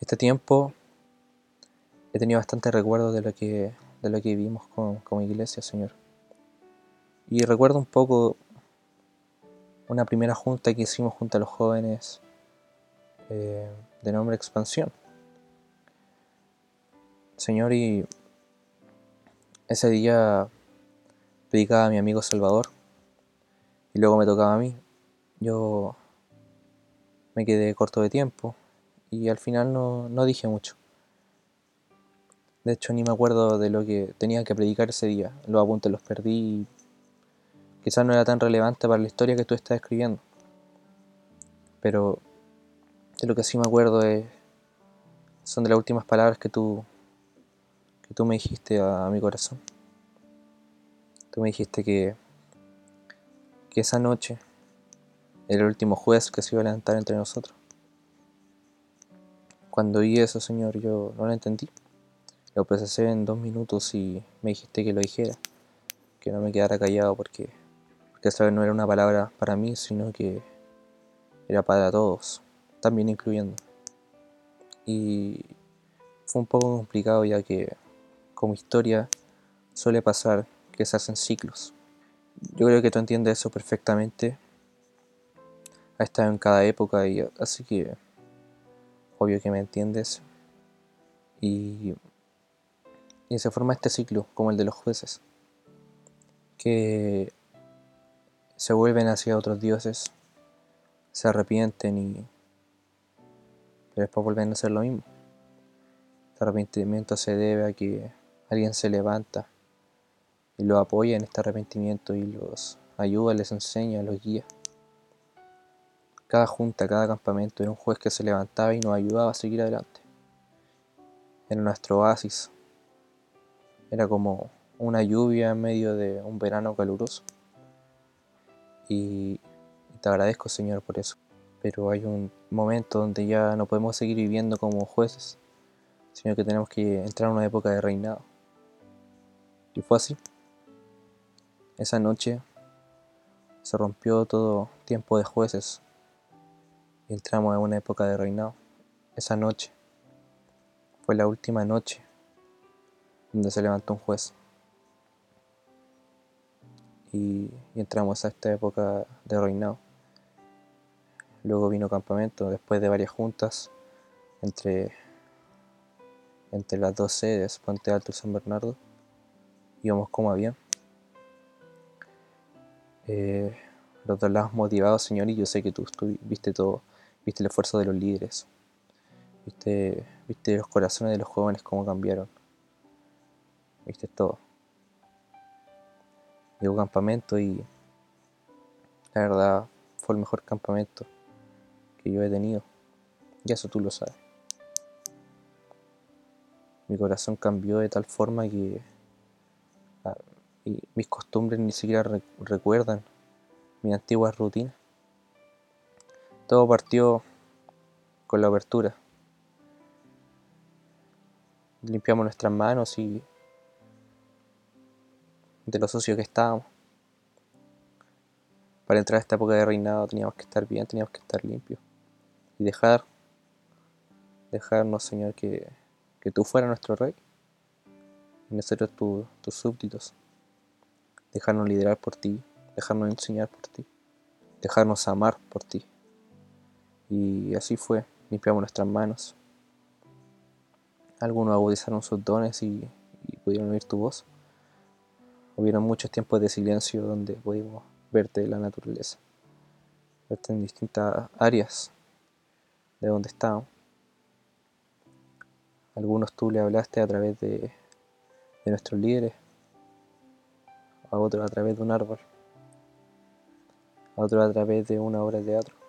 Este tiempo he tenido bastante recuerdos de lo que, de lo que vivimos como iglesia, Señor. Y recuerdo un poco una primera junta que hicimos junto a los jóvenes eh, de nombre Expansión. Señor, y ese día predicaba a mi amigo Salvador y luego me tocaba a mí. Yo me quedé corto de tiempo y al final no, no dije mucho. De hecho, ni me acuerdo de lo que tenía que predicar ese día. Los apuntes los perdí. Quizás no era tan relevante para la historia que tú estás escribiendo. Pero de lo que sí me acuerdo es, son de las últimas palabras que tú, que tú me dijiste a, a mi corazón. Tú me dijiste que, que esa noche era el último juez que se iba a levantar entre nosotros. Cuando vi eso, Señor, yo no lo entendí. Lo procesé en dos minutos y me dijiste que lo dijera, que no me quedara callado porque, porque esa vez no era una palabra para mí, sino que era para todos, también incluyendo. Y fue un poco complicado ya que como historia suele pasar que se hacen ciclos. Yo creo que tú entiendes eso perfectamente. Ha estado en cada época y así que obvio que me entiendes. Y y se forma este ciclo, como el de los jueces, que se vuelven hacia otros dioses, se arrepienten y pero después vuelven a hacer lo mismo. Este arrepentimiento se debe a que alguien se levanta y los apoya en este arrepentimiento y los ayuda, les enseña, los guía. Cada junta, cada campamento era un juez que se levantaba y nos ayudaba a seguir adelante. Era nuestro oasis, era como una lluvia en medio de un verano caluroso. Y, te agradezco, Señor, por eso. Pero hay un momento donde ya no podemos seguir viviendo como jueces, sino que tenemos que entrar en una época de reinado. Y fue así. Esa noche se rompió todo tiempo de jueces entramos en una época de reinado. Esa noche fue la última noche donde se levantó un juez. Y, entramos a esta época de reinado. Luego vino campamento, después de varias juntas entre, entre las dos sedes, Puente Alto y San Bernardo. Íbamos como había. Eh, los dos lados motivados, Señor, y yo sé que tú, tú, viste todo, viste el esfuerzo de los líderes, viste, viste los corazones de los jóvenes cómo cambiaron viste todo. Llegó campamento y la verdad fue el mejor campamento que yo he tenido. Y eso tú lo sabes. Mi corazón cambió de tal forma que ah, mis costumbres ni siquiera recuerdan mi antigua rutina. Todo partió con la apertura. Limpiamos nuestras manos y de lo sucio que estábamos. Para entrar a esta época de reinado teníamos que estar bien, teníamos que estar limpios. Y dejar, dejarnos, Señor, que, que tú fueras nuestro rey. Y nosotros tus súbditos. Dejarnos liderar por ti, dejarnos enseñar por ti, dejarnos amar por ti. Y así fue, limpiamos nuestras manos. Algunos agudizaron sus dones y, pudieron oír tu voz. Hubieron muchos tiempos de silencio donde pudimos verte la naturaleza, verte en distintas áreas de donde estábamos. Algunos tú le hablaste a través de, de nuestros líderes, a otros a través de un árbol, a otros a través de una obra de teatro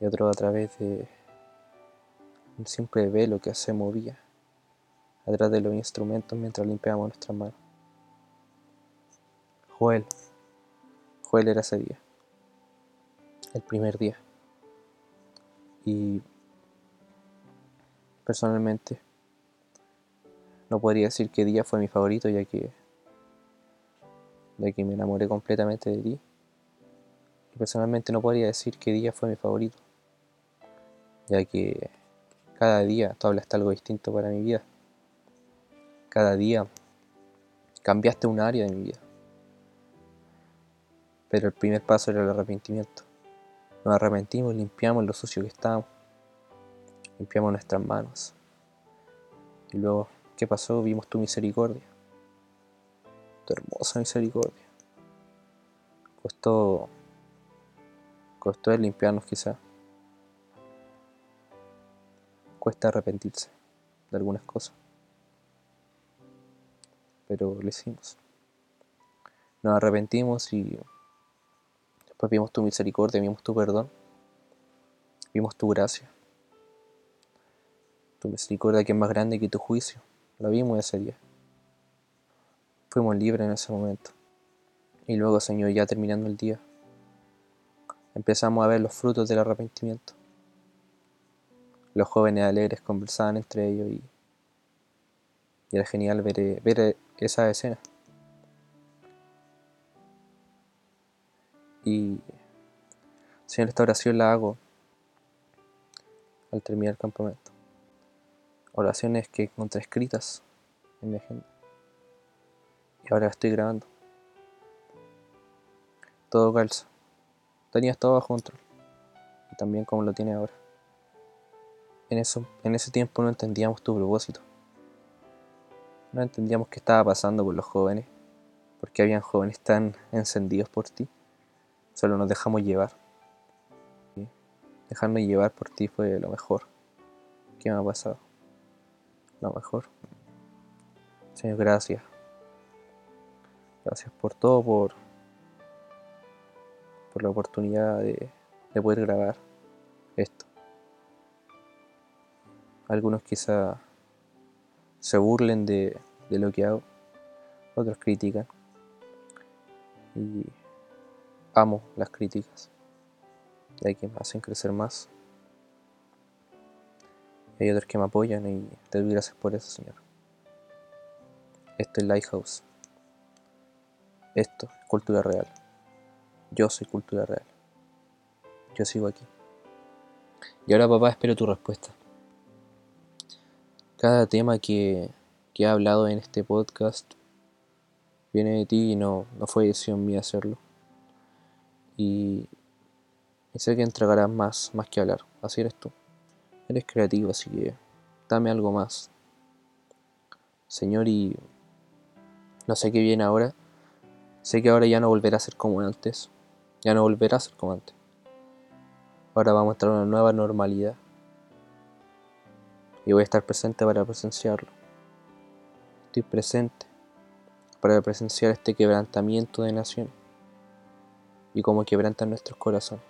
y a otros a través de un simple velo que se movía atrás de los instrumentos mientras limpiábamos nuestras manos. Joel. Joel era ese día. El primer día. Y personalmente no podría decir qué día fue mi favorito ya que de que me enamoré completamente de ti. Y personalmente no podría decir qué día fue mi favorito, ya que Cada día tú hablaste algo distinto para mi vida. Cada día cambiaste un área de mi vida. Pero el primer paso era el arrepentimiento. Nos arrepentimos, limpiamos lo sucio que estábamos. Limpiamos nuestras manos. Y luego, ¿qué pasó? Vimos tu misericordia. Tu hermosa misericordia. Costó. Costó limpiarnos quizá. Cuesta arrepentirse de algunas cosas. Pero lo hicimos. Nos arrepentimos y después vimos tu misericordia, vimos tu perdón, vimos tu gracia. Tu misericordia que es más grande que tu juicio. La vimos ese día. Fuimos libres en ese momento. Y luego, Señor, ya terminando el día, empezamos a ver los frutos del arrepentimiento. Los jóvenes alegres conversaban entre ellos y, era genial ver, ver esa escena. Y, Señor, esta oración la hago al terminar el campamento oraciones que encontré escritas en mi agenda. Y ahora estoy grabando. Todo calza. Tenías todo bajo control. Y también como lo tiene ahora. En, eso, en ese tiempo no entendíamos tu propósito. No entendíamos qué estaba pasando con los jóvenes. Porque habían jóvenes tan encendidos por ti. Solo nos dejamos llevar. Y dejarnos llevar por ti fue lo mejor que me ha pasado lo mejor. Señor, gracias. Gracias por todo, por, por la oportunidad de, de poder grabar esto. Algunos quizá se burlen de, de lo que hago, otros critican. Y amo las críticas, de que me hacen crecer más. Hay otros que me apoyan y te doy gracias por eso, Señor. Esto es Lighthouse. Esto es cultura real. Yo soy cultura real. Yo sigo aquí. Y ahora, papá, espero tu respuesta. Cada tema que, que he hablado en este podcast viene de ti y no, no fue decisión mía hacerlo. Y, y sé que entregarás más, más que hablar. Así eres tú. Eres creativo, así que dame algo más. Señor, y no sé qué viene ahora. Sé que ahora ya no volverá a ser como antes. Ya no volverá a ser como antes. Ahora vamos a entrar en una nueva normalidad. Y voy a estar presente para presenciarlo. Estoy presente para presenciar este quebrantamiento de naciones y cómo quebrantan nuestros corazones.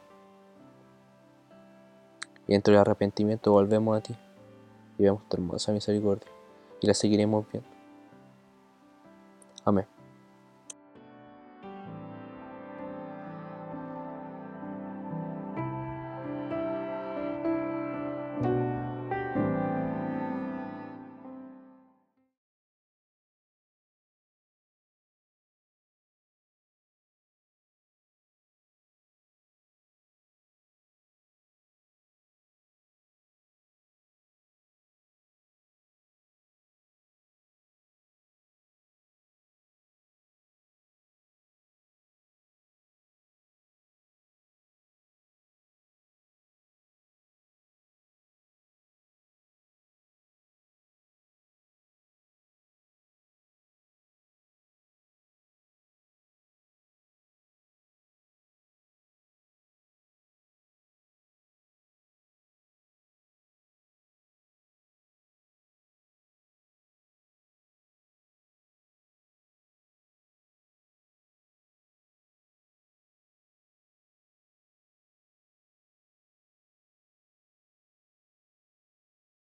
Y dentro del arrepentimiento volvemos a ti y vemos tu hermosa misericordia y la seguiremos viendo. Amén.